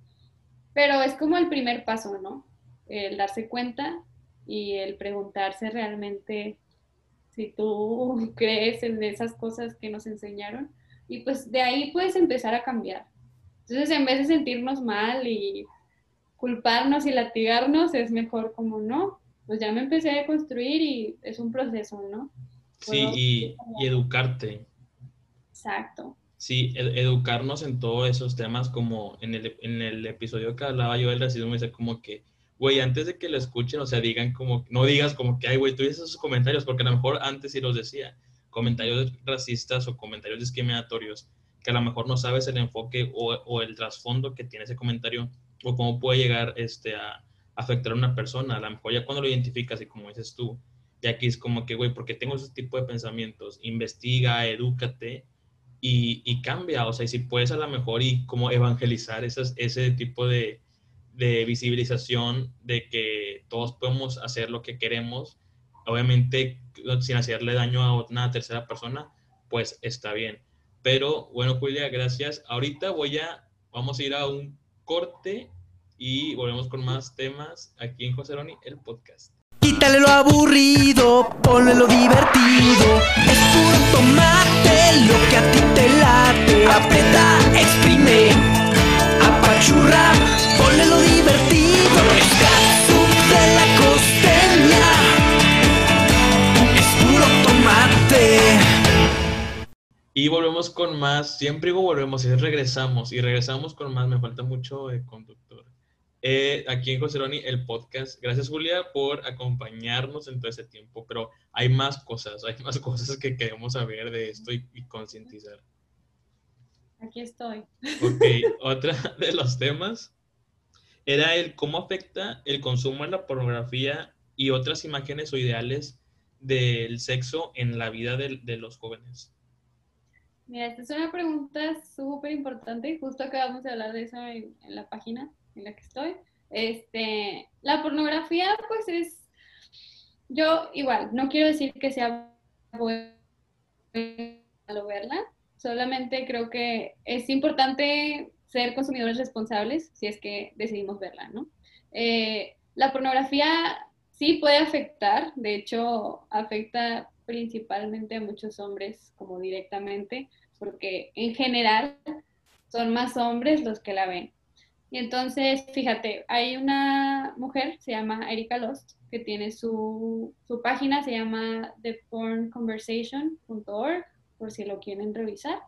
Pero es como el primer paso, ¿no? El darse cuenta y el preguntarse realmente si tú crees en esas cosas que nos enseñaron. Y pues de ahí puedes empezar a cambiar. Entonces, en vez de sentirnos mal y culparnos y latigarnos, es mejor como no, pues ya me empecé a construir y es un proceso, ¿no? Sí, y, y, educarte. Exacto. Sí, educarnos en todos esos temas, como en el, en el episodio que hablaba yo del racismo, me dice como que, güey, antes de que lo escuchen, o sea, digan como, no digas como que, ay, güey, tú dices esos comentarios, porque a lo mejor antes sí los decía, comentarios racistas o comentarios discriminatorios, que a lo mejor no sabes el enfoque o, o el trasfondo que tiene ese comentario, o cómo puede llegar este, a afectar a una persona. A lo mejor ya cuando lo identificas y como dices tú, ya aquí es como que, güey, porque tengo ese tipo de pensamientos, investiga, edúcate y, cambia. O sea, y si puedes a lo mejor y como evangelizar esas, ese tipo de, de visibilización de que todos podemos hacer lo que queremos, obviamente sin hacerle daño a una tercera persona, pues está bien. Pero bueno, Julia, gracias. Ahorita voy a, vamos a ir a un corte y volvemos con más temas aquí en José Roni, el podcast. Quítale lo aburrido, ponle lo divertido. Es puro tomate lo que a ti te late. Aprieta, exprime, apachurra, ponle lo divertido. Es de la costeña. Es puro tomate. Y volvemos con más, siempre digo volvemos y regresamos, y regresamos con más, me falta mucho conductor. Eh, aquí en Joseroni, el podcast. Gracias, Julia, por acompañarnos en todo ese tiempo, pero hay más cosas, hay más cosas que queremos saber de esto y, y concientizar. Aquí estoy. Ok, otra de los temas era el cómo afecta el consumo de la pornografía y otras imágenes o ideales del sexo en la vida de, de los jóvenes. Mira, esta es una pregunta súper importante. Justo acabamos de hablar de eso en, la página en la que estoy. Este, la pornografía, pues es, yo igual, no quiero decir que sea bueno verla, solamente creo que es importante ser consumidores responsables si es que decidimos verla, ¿no? Eh, la pornografía sí puede afectar, de hecho, afecta principalmente a muchos hombres como directamente, porque en general son más hombres los que la ven. Y entonces, fíjate, hay una mujer, se llama Erika Lost, que tiene su, su página, se llama thepornconversation.org, por si lo quieren revisar.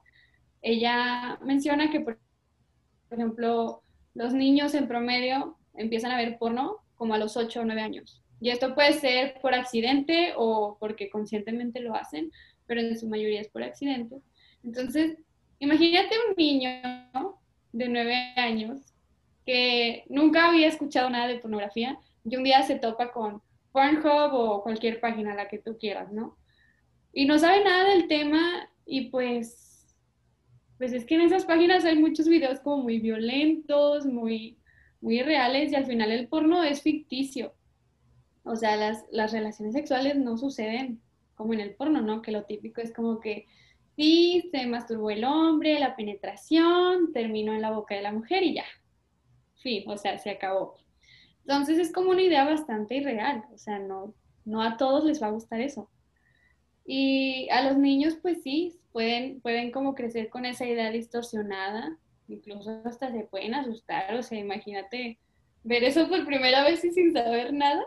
Ella menciona que, por ejemplo, los niños en promedio empiezan a ver porno como a los 8 o 9 años. Y esto puede ser por accidente o porque conscientemente lo hacen, pero en su mayoría es por accidente. Entonces, imagínate un niño de nueve años que nunca había escuchado nada de pornografía y un día se topa con Pornhub o cualquier página, la que tú quieras, ¿no? Y no sabe nada del tema y pues, pues es que en esas páginas hay muchos videos como muy violentos, muy, muy reales y al final el porno es ficticio. O sea, las, las relaciones sexuales no suceden como en el porno, ¿no? Que lo típico es como que sí, se masturbó el hombre, la penetración, terminó en la boca de la mujer y ya. Sí, o sea, se acabó. Entonces es como una idea bastante irreal, o sea, no, no a todos les va a gustar eso. Y a los niños, pues sí, pueden, pueden como crecer con esa idea distorsionada, incluso hasta se pueden asustar, o sea, imagínate ver eso por primera vez y sin saber nada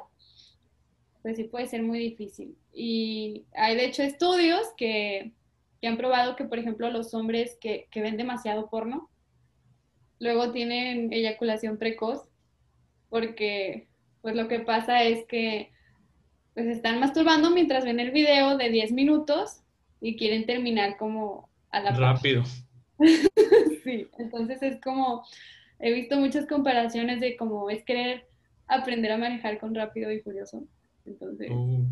pues sí puede ser muy difícil. Y hay de hecho estudios que, han probado que, por ejemplo, los hombres que, ven demasiado porno, luego tienen eyaculación precoz, porque pues lo que pasa es que pues están masturbando mientras ven el video de 10 minutos y quieren terminar como a la Rápido. sí, entonces es como, he visto muchas comparaciones de cómo es querer aprender a manejar con rápido y furioso. Entonces, uh.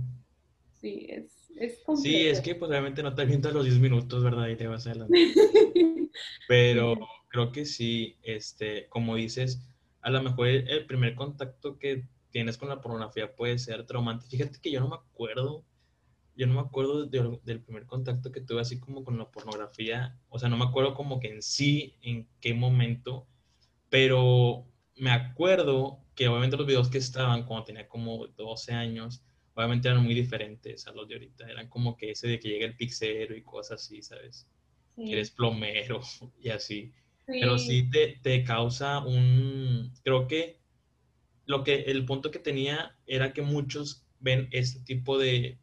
sí, es, es Sí, es que pues obviamente no te avientas los 10 minutos, ¿verdad? Y te vas a la... Pero creo que sí, este, como dices, a lo mejor el, primer contacto que tienes con la pornografía puede ser traumante. Fíjate que yo no me acuerdo, yo no me acuerdo del primer contacto que tuve así como con la pornografía, o sea, no me acuerdo como que en sí, en qué momento, pero me acuerdo que obviamente los videos que estaban cuando tenía como 12 años, obviamente eran muy diferentes a los de ahorita. Eran como que ese de que llega el pixero y cosas así, ¿sabes? Sí. Que eres plomero y así. Sí. Pero sí te, te causa un... Creo que lo que el punto que tenía era que muchos ven este tipo de,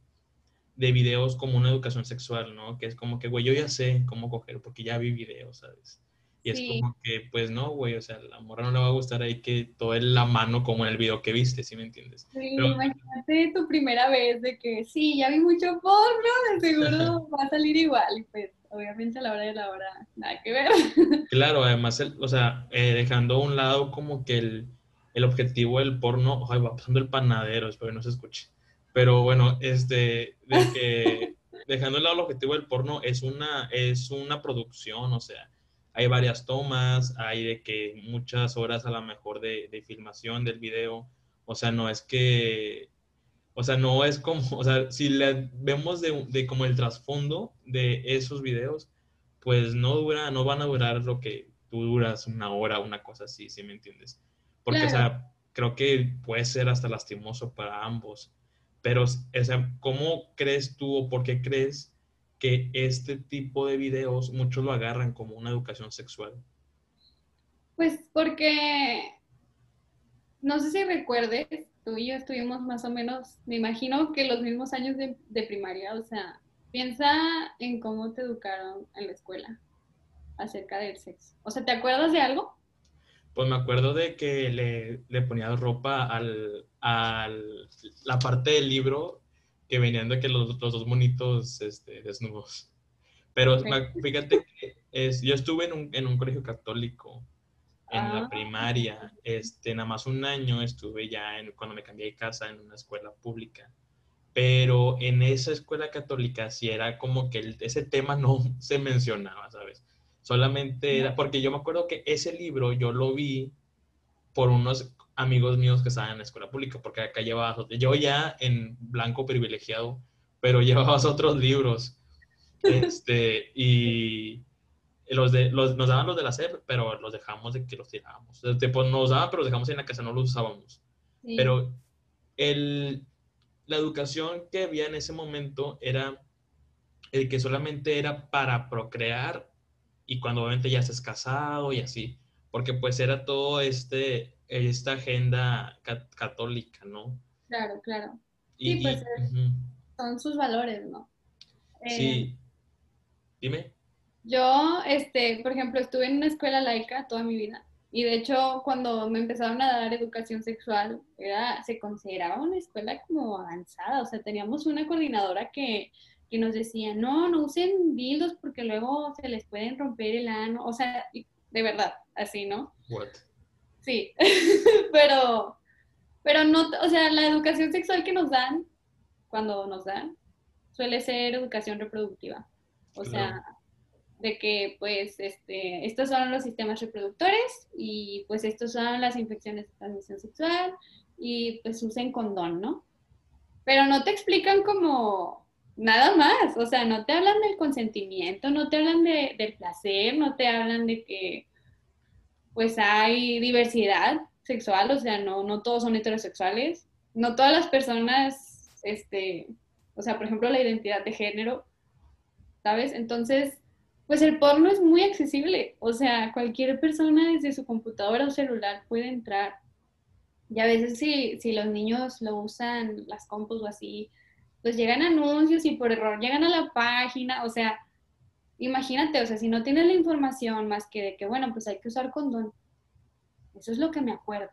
de videos como una educación sexual, ¿no? Que es como que, güey, yo ya sé cómo coger porque ya vi videos, ¿sabes? Y es Sí. como que, pues no, güey, o sea, la morra no le va a gustar ahí que todo es la mano como en el video que viste, ¿sí me entiendes? Sí, Pero- imagínate tu primera vez de que sí, ya vi mucho porno, de seguro va a salir igual. Pues, obviamente a la hora de la hora, nada que ver. Claro, además, el- o sea, eh, dejando a un lado como que el, el objetivo del porno, ay, va pasando el panadero, espero que no se escuche. Pero bueno, este, de que dejando de lado el objetivo del porno es una, es una producción, o sea, hay varias tomas, hay de que muchas horas a lo mejor de, de filmación del video, o sea, no es que, o sea, no es como, o sea, si le vemos de, de como el trasfondo de esos videos, pues no dura, no van a durar lo que tú duras una hora, una cosa así, ¿sí me entiendes? Porque, o sea, creo que puede ser hasta lastimoso para ambos. Pero, o sea, ¿cómo crees tú o por qué crees que este tipo de videos muchos lo agarran como una educación sexual? Pues porque, no sé si recuerdes, tú y yo estuvimos más o menos, me imagino que los mismos años de, de primaria, o sea, piensa en cómo te educaron en la escuela acerca del sexo. O sea, ¿te acuerdas de algo? Pues me acuerdo de que le, le ponía ropa al, al- la parte del libro que venían de que los, los dos monitos este, desnudos. Pero me- fíjate que es, yo estuve en un, en un colegio católico en Ah. la primaria. Este, nada más un año estuve ya en, cuando me cambié de casa en una escuela pública. Pero en esa escuela católica sí era como que el- ese tema no se mencionaba, ¿sabes? Solamente era, porque yo me acuerdo que ese libro yo lo vi por unos amigos míos que estaban en la escuela pública, porque acá llevabas, yo ya en blanco privilegiado, pero llevabas otros libros. Este, y los de, los, nos daban los de la SEP, pero los dejamos de que los tirábamos. Tipo, nos daban, pero los dejamos en la casa, no los usábamos. Sí. Pero el, la educación que había en ese momento era el que solamente era para procrear y cuando obviamente ya estás casado y así, porque pues era todo este, esta agenda ca- católica, ¿no? Claro, claro. Y, Sí, pues, y-. Son sus valores, ¿no? Eh, sí. Dime. Yo, este, por ejemplo, estuve en una escuela laica toda mi vida. Y de hecho, cuando me empezaron a dar educación sexual, era, se consideraba una escuela como avanzada. O sea, teníamos una coordinadora que, que nos decía, no, no usen dildos porque luego se les pueden romper el ano. O sea, de verdad, así, ¿no? What? Sí, pero, pero no, o sea, la educación sexual que nos dan, cuando nos dan, suele ser educación reproductiva. O sea, de que pues este, estos son los sistemas reproductores y pues estos son las infecciones de transmisión sexual y pues usen condón, ¿no? Pero no te explican como nada más, o sea, no te hablan del consentimiento, no te hablan de, del placer, no te hablan de que pues hay diversidad sexual, o sea, no, no todos son heterosexuales, no todas las personas, este, o sea, por ejemplo, la identidad de género, ¿sabes? Entonces, pues el porno es muy accesible, o sea, cualquier persona desde su computadora o celular puede entrar. Y a veces si, si los niños lo usan, las compus o así, pues llegan anuncios y por error llegan a la página, o sea, imagínate, o sea, si no tienes la información más que de que, bueno, pues hay que usar condón. Eso es lo que me acuerdo.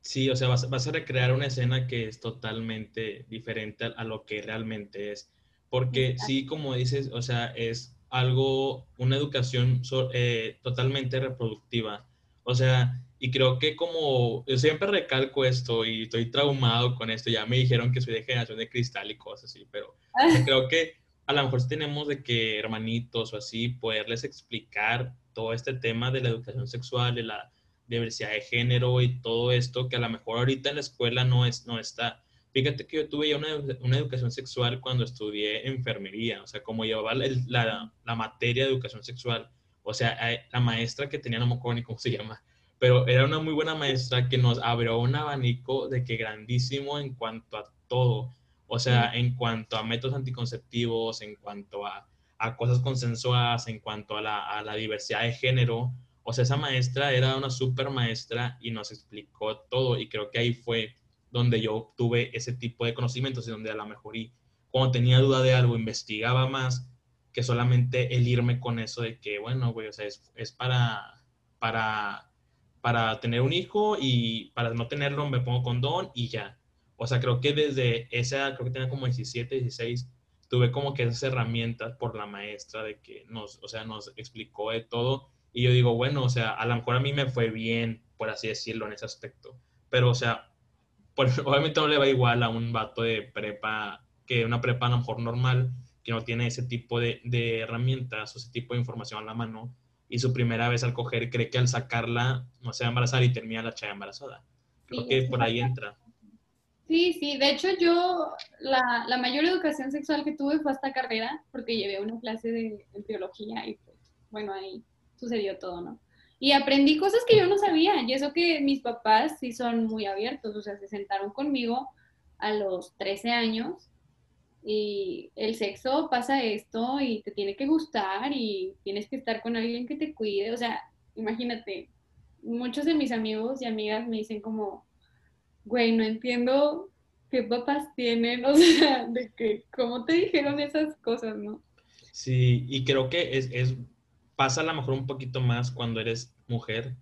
Sí, o sea, vas, vas a recrear una escena que es totalmente diferente a, a lo que realmente es. Porque Exacto. sí, como dices, o sea, es algo, una educación so- eh, totalmente reproductiva. O sea, y creo que como yo siempre recalco esto y estoy traumado con esto, ya me dijeron que soy de generación de cristal y cosas así, pero sea, creo que a lo mejor tenemos de que hermanitos o así, poderles explicar todo este tema de la educación sexual, de la diversidad de género y todo esto que a lo mejor ahorita en la escuela no, es, no está. Fíjate que yo tuve ya una, una educación sexual cuando estudié enfermería, o sea, como llevaba la, la, la materia de educación sexual, o sea, eh, la maestra que tenía, no me acuerdo ni cómo se llama, pero era una muy buena maestra que nos abrió un abanico de que grandísimo en cuanto a todo, o sea, en cuanto a métodos anticonceptivos, en cuanto a, a cosas consensuadas, en cuanto a la, a la diversidad de género, o sea, esa maestra era una super maestra y nos explicó todo y creo que ahí fue donde yo obtuve ese tipo de conocimientos y donde a lo mejor cuando tenía duda de algo investigaba más que solamente el irme con eso de que, bueno, güey, o sea, es, es para, para, para tener un hijo y para no tenerlo me pongo condón y ya. O sea, creo que desde esa, creo que tenía como 17, 16, tuve como que esas herramientas por la maestra de que nos, o sea, nos explicó de todo. Y yo digo, bueno, o sea, a lo mejor a mí me fue bien, por así decirlo, en ese aspecto. Pero, o sea, obviamente no le va igual a un vato de prepa, que una prepa a lo mejor normal, que no tiene ese tipo de, de, herramientas o ese tipo de información a la mano y su primera vez al coger cree que al sacarla no se va a embarazar y termina la chava embarazada. Creo Sí, que por ahí entra. Sí, sí, de hecho yo la, la mayor educación sexual que tuve fue esta carrera porque llevé una clase de, de biología y pues bueno, ahí sucedió todo, ¿no? Y aprendí cosas que yo no sabía y eso que mis papás sí son muy abiertos, o sea, se sentaron conmigo a los 13 años y el sexo pasa esto y te tiene que gustar y tienes que estar con alguien que te cuide, o sea, imagínate, muchos de mis amigos y amigas me dicen como, güey, no entiendo qué papás tienen, o sea, de que, ¿cómo te dijeron esas cosas, no? Sí, y creo que es, es, pasa a lo mejor un poquito más cuando eres mujer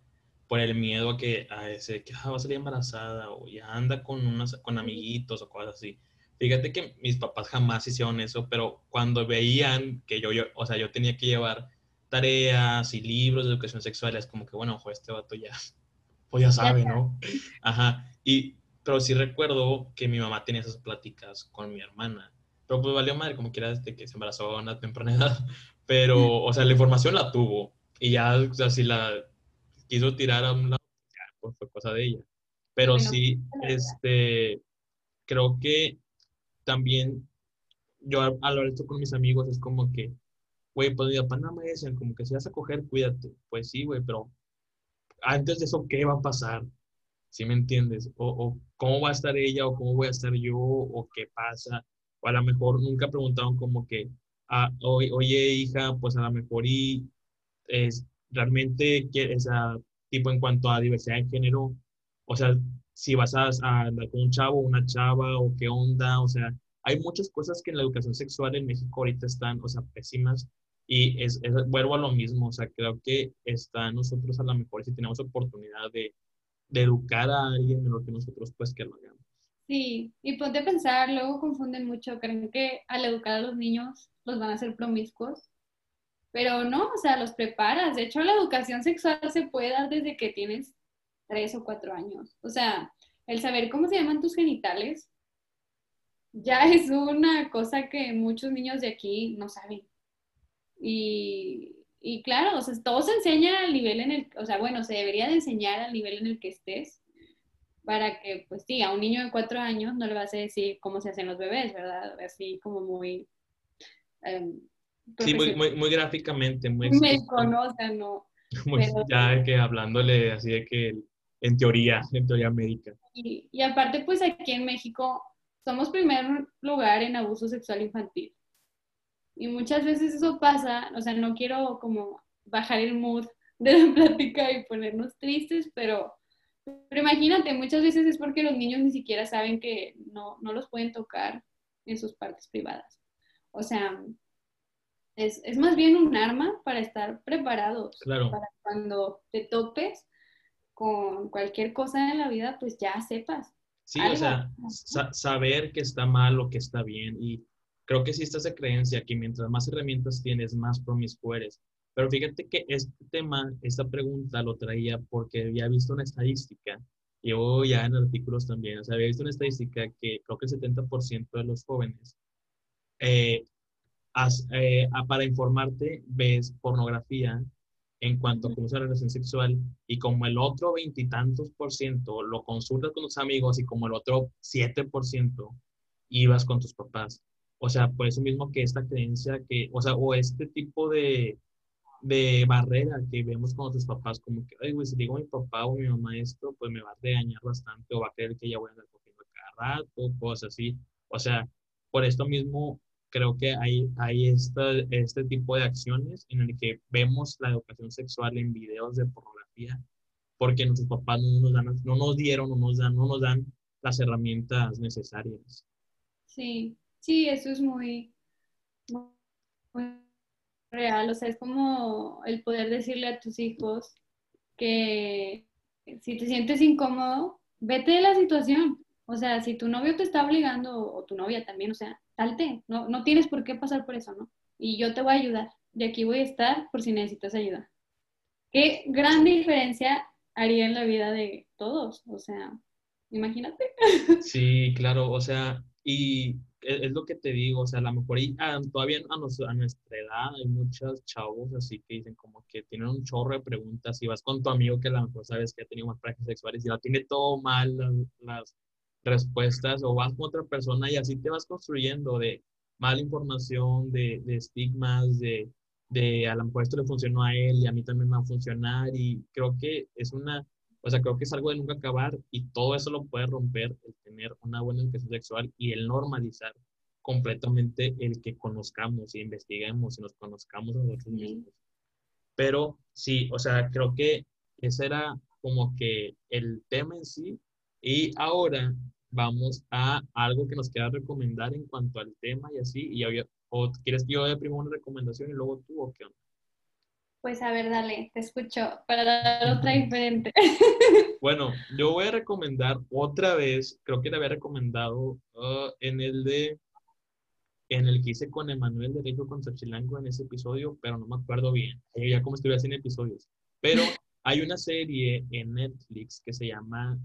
por el miedo a que, a ese, que ah, va a salir embarazada o ya anda con, unos, con amiguitos o cosas así. Fíjate que mis papás jamás hicieron eso, pero cuando veían que yo, yo, o sea, yo tenía que llevar tareas y libros de educación sexual, es como que, bueno, ojo, este vato ya, pues ya sabe, ¿no? Ajá. Y, pero sí recuerdo que mi mamá tenía esas pláticas con mi hermana. Pero pues valió madre, como quiera, desde que se embarazó a una temprana edad. Pero, o sea, la información la tuvo. Y ya, o sea, si la quiso tirar a un lado, ya, pues fue cosa de ella. Pero Bueno, sí, este, creo que también yo al hablar esto con mis amigos es como que, güey, pues mi papá nada me dicen como que si vas a coger, cuídate. Pues sí, güey, pero antes de eso, ¿qué va a pasar? ¿Sí me entiendes? O, o cómo va a estar ella, o cómo voy a estar yo, o qué pasa. O a lo mejor nunca preguntaron como que, ah, oye, hija, pues a lo mejor y es, realmente, o sea, tipo en cuanto a diversidad de género, o sea, si vas a, andar con un chavo, una chava, o qué onda, o sea, hay muchas cosas que en la educación sexual en México ahorita están, o sea, pésimas, y es, vuelvo a lo mismo, o sea, creo que está nosotros a lo mejor si tenemos oportunidad de, de educar a alguien mejor que nosotros, pues que lo hagamos. Sí, y ponte a pensar, luego confunden mucho, creen que al educar a los niños los van a hacer promiscuos, pero no, o sea, los preparas. De hecho, la educación sexual se puede dar desde que tienes tres o cuatro años. O sea, el saber cómo se llaman tus genitales ya es una cosa que muchos niños de aquí no saben. Y, y claro, o sea, todo se enseña al nivel en el, o sea, bueno, se debería de enseñar al nivel en el que estés para que, pues sí, a un niño de cuatro años no le vas a decir cómo se hacen los bebés, ¿verdad? Así como muy... Um, sí, muy, muy, muy, gráficamente, muy... Médico, ¿no? O sea, no. Muy, pero, ya que hablándole así de que en teoría, en teoría médica. Y, y aparte, pues aquí en México somos primer lugar en abuso sexual infantil. Y muchas veces eso pasa, o sea, no quiero como bajar el mood de la plática y ponernos tristes, pero, pero imagínate, muchas veces es porque los niños ni siquiera saben que no, no los pueden tocar en sus partes privadas. O sea, es, es más bien un arma para estar preparados. Claro. Para cuando te topes con cualquier cosa en la vida, pues ya sepas. Sí, algo. o sea, sa saber que está mal o que está bien. Y creo que sí está esa creencia que mientras más herramientas tienes, más promiscuo eres. Pero fíjate que este tema, esta pregunta lo traía porque había visto una estadística, y yo ya en artículos también, o sea, había visto una estadística que creo que el 70% de los jóvenes, eh, as, eh, para informarte, ves pornografía en cuanto a cómo es la relación sexual y como el otro veintitantos por ciento lo consultas con tus amigos y como el otro siete por ciento ibas con tus papás. O sea, por eso mismo que esta creencia que, o sea, o este tipo de, de barrera que vemos con nuestros papás, como que, ay, güey, si digo mi papá o mi mamá esto, pues me va a regañar bastante o va a creer que ya voy a andar cogiendo cada rato, cosas así. O sea, por esto mismo creo que hay, hay esta, este tipo de acciones en el que vemos la educación sexual en videos de pornografía porque nuestros papás no nos, dan, no nos dieron, no nos dan, no nos dan las herramientas necesarias. Sí, sí, eso es muy, muy real. O sea, es como el poder decirle a tus hijos que si te sientes incómodo, vete de la situación. O sea, si tu novio te está obligando o tu novia también, o sea, salte, no, no tienes por qué pasar por eso, ¿no? Y yo te voy a ayudar. Y aquí voy a estar por si necesitas ayuda. Qué gran diferencia haría en la vida de todos. O sea, imagínate. Sí, claro, o sea, y e, es, lo que te digo, o sea, a lo mejor ah, todavía a, nuestra, edad hay muchos chavos así que dicen como que tienen un chorro de preguntas y vas con tu amigo que a lo mejor sabes que ha tenido más prácticas sexuales y la tiene todo mal las, respuestas o vas con otra persona y así te vas construyendo de mala información, de, de estigmas, de, de a lo mejor esto le funcionó a él y a mí también me va a funcionar y creo que es una o sea, creo que es algo de nunca acabar y todo eso lo puede romper el tener una buena educación sexual y el normalizar completamente el que conozcamos y investiguemos y nos conozcamos a nosotros mismos. Pero sí, o sea, creo que ese era como que el tema en sí. Y ahora vamos a algo que nos queda recomendar en cuanto al tema y así. Y ¿O quieres que yo dé primero una recomendación y luego tú o qué onda? Pues a ver, dale, te escucho para dar otra diferente. Bueno, yo voy a recomendar otra vez, creo que le había recomendado uh, en el de, en el que hice con Emanuel de Rico con Sachilango en ese episodio, pero no me acuerdo bien, ya como estuve haciendo episodios. Pero hay una serie en Netflix que se llama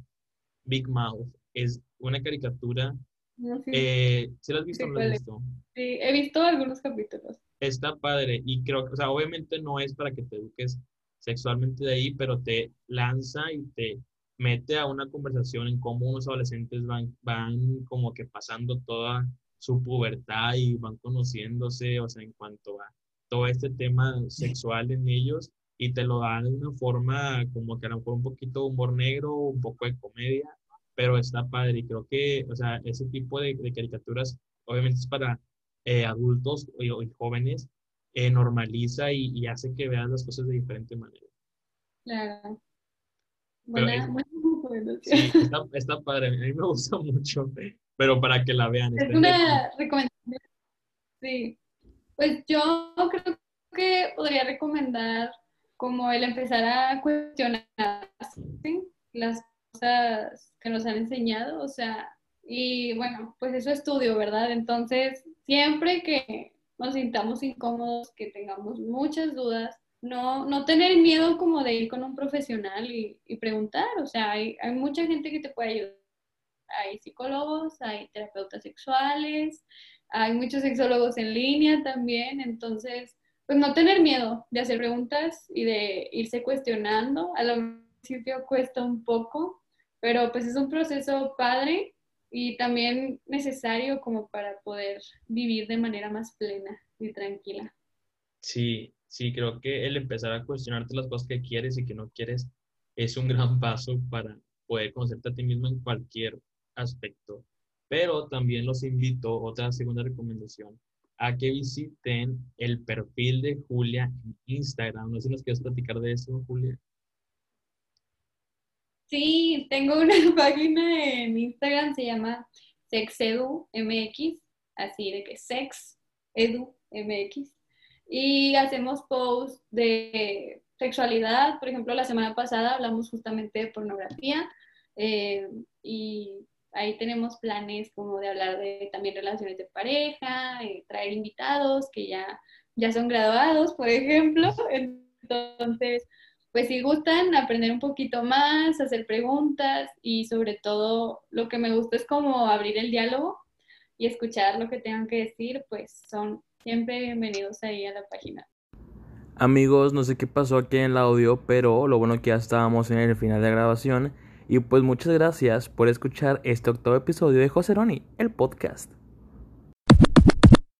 Big Mouth, es una caricatura. No, sí. Eh, ¿Sí la has visto o no la has visto? Sí, he visto algunos capítulos está padre y creo que, o sea, obviamente no es para que te eduques sexualmente de ahí, pero te lanza y te mete a una conversación en cómo unos adolescentes van, van como que pasando toda su pubertad y van conociéndose, o sea, en cuanto a todo este tema sexual en ellos y te lo dan de una forma como que a lo mejor un poquito humor negro, un poco de comedia, pero está padre y creo que, o sea, ese tipo de, de caricaturas obviamente es para eh, adultos y, jóvenes eh, normaliza y, hace que vean las cosas de diferente manera. Claro. Buena, buena sí, está, está, padre, a mí me gusta mucho, pero para que la vean. Es una recomendación. Sí. Pues yo creo que podría recomendar como el empezar a cuestionar las cosas que nos han enseñado, o sea, y bueno, pues eso estudio, ¿verdad? Entonces, siempre que nos sintamos incómodos, que tengamos muchas dudas, no, no tener miedo como de ir con un profesional y, preguntar, o sea, hay, hay, mucha gente que te puede ayudar. Hay psicólogos, hay terapeutas sexuales, hay muchos sexólogos en línea también, entonces, pues no tener miedo de hacer preguntas y de irse cuestionando. A lo principio cuesta un poco, pero pues es un proceso padre y también necesario como para poder vivir de manera más plena y tranquila. Sí, sí, creo que el empezar a cuestionarte las cosas que quieres y que no quieres es un gran paso para poder conocerte a ti mismo en cualquier aspecto. Pero también los invito, otra segunda recomendación, a que visiten el perfil de Julia en Instagram. No sé si nos quieres platicar de eso, Julia. Sí, tengo una página en Instagram, se llama SexEduMX, así de que SexEduMX. Y hacemos posts de sexualidad. Por ejemplo, la semana pasada hablamos justamente de pornografía. Eh, y ahí tenemos planes como de hablar de también relaciones de pareja, eh, traer invitados que ya, ya son graduados, por ejemplo. Entonces, pues si gustan aprender un poquito más, hacer preguntas y sobre todo lo que me gusta es como abrir el diálogo y escuchar lo que tengan que decir, pues son siempre bienvenidos ahí a la página. Amigos, no sé qué pasó aquí en el audio, pero lo bueno que ya estábamos en el final de la grabación. Y pues muchas gracias por escuchar este octavo episodio de José Roni, el podcast.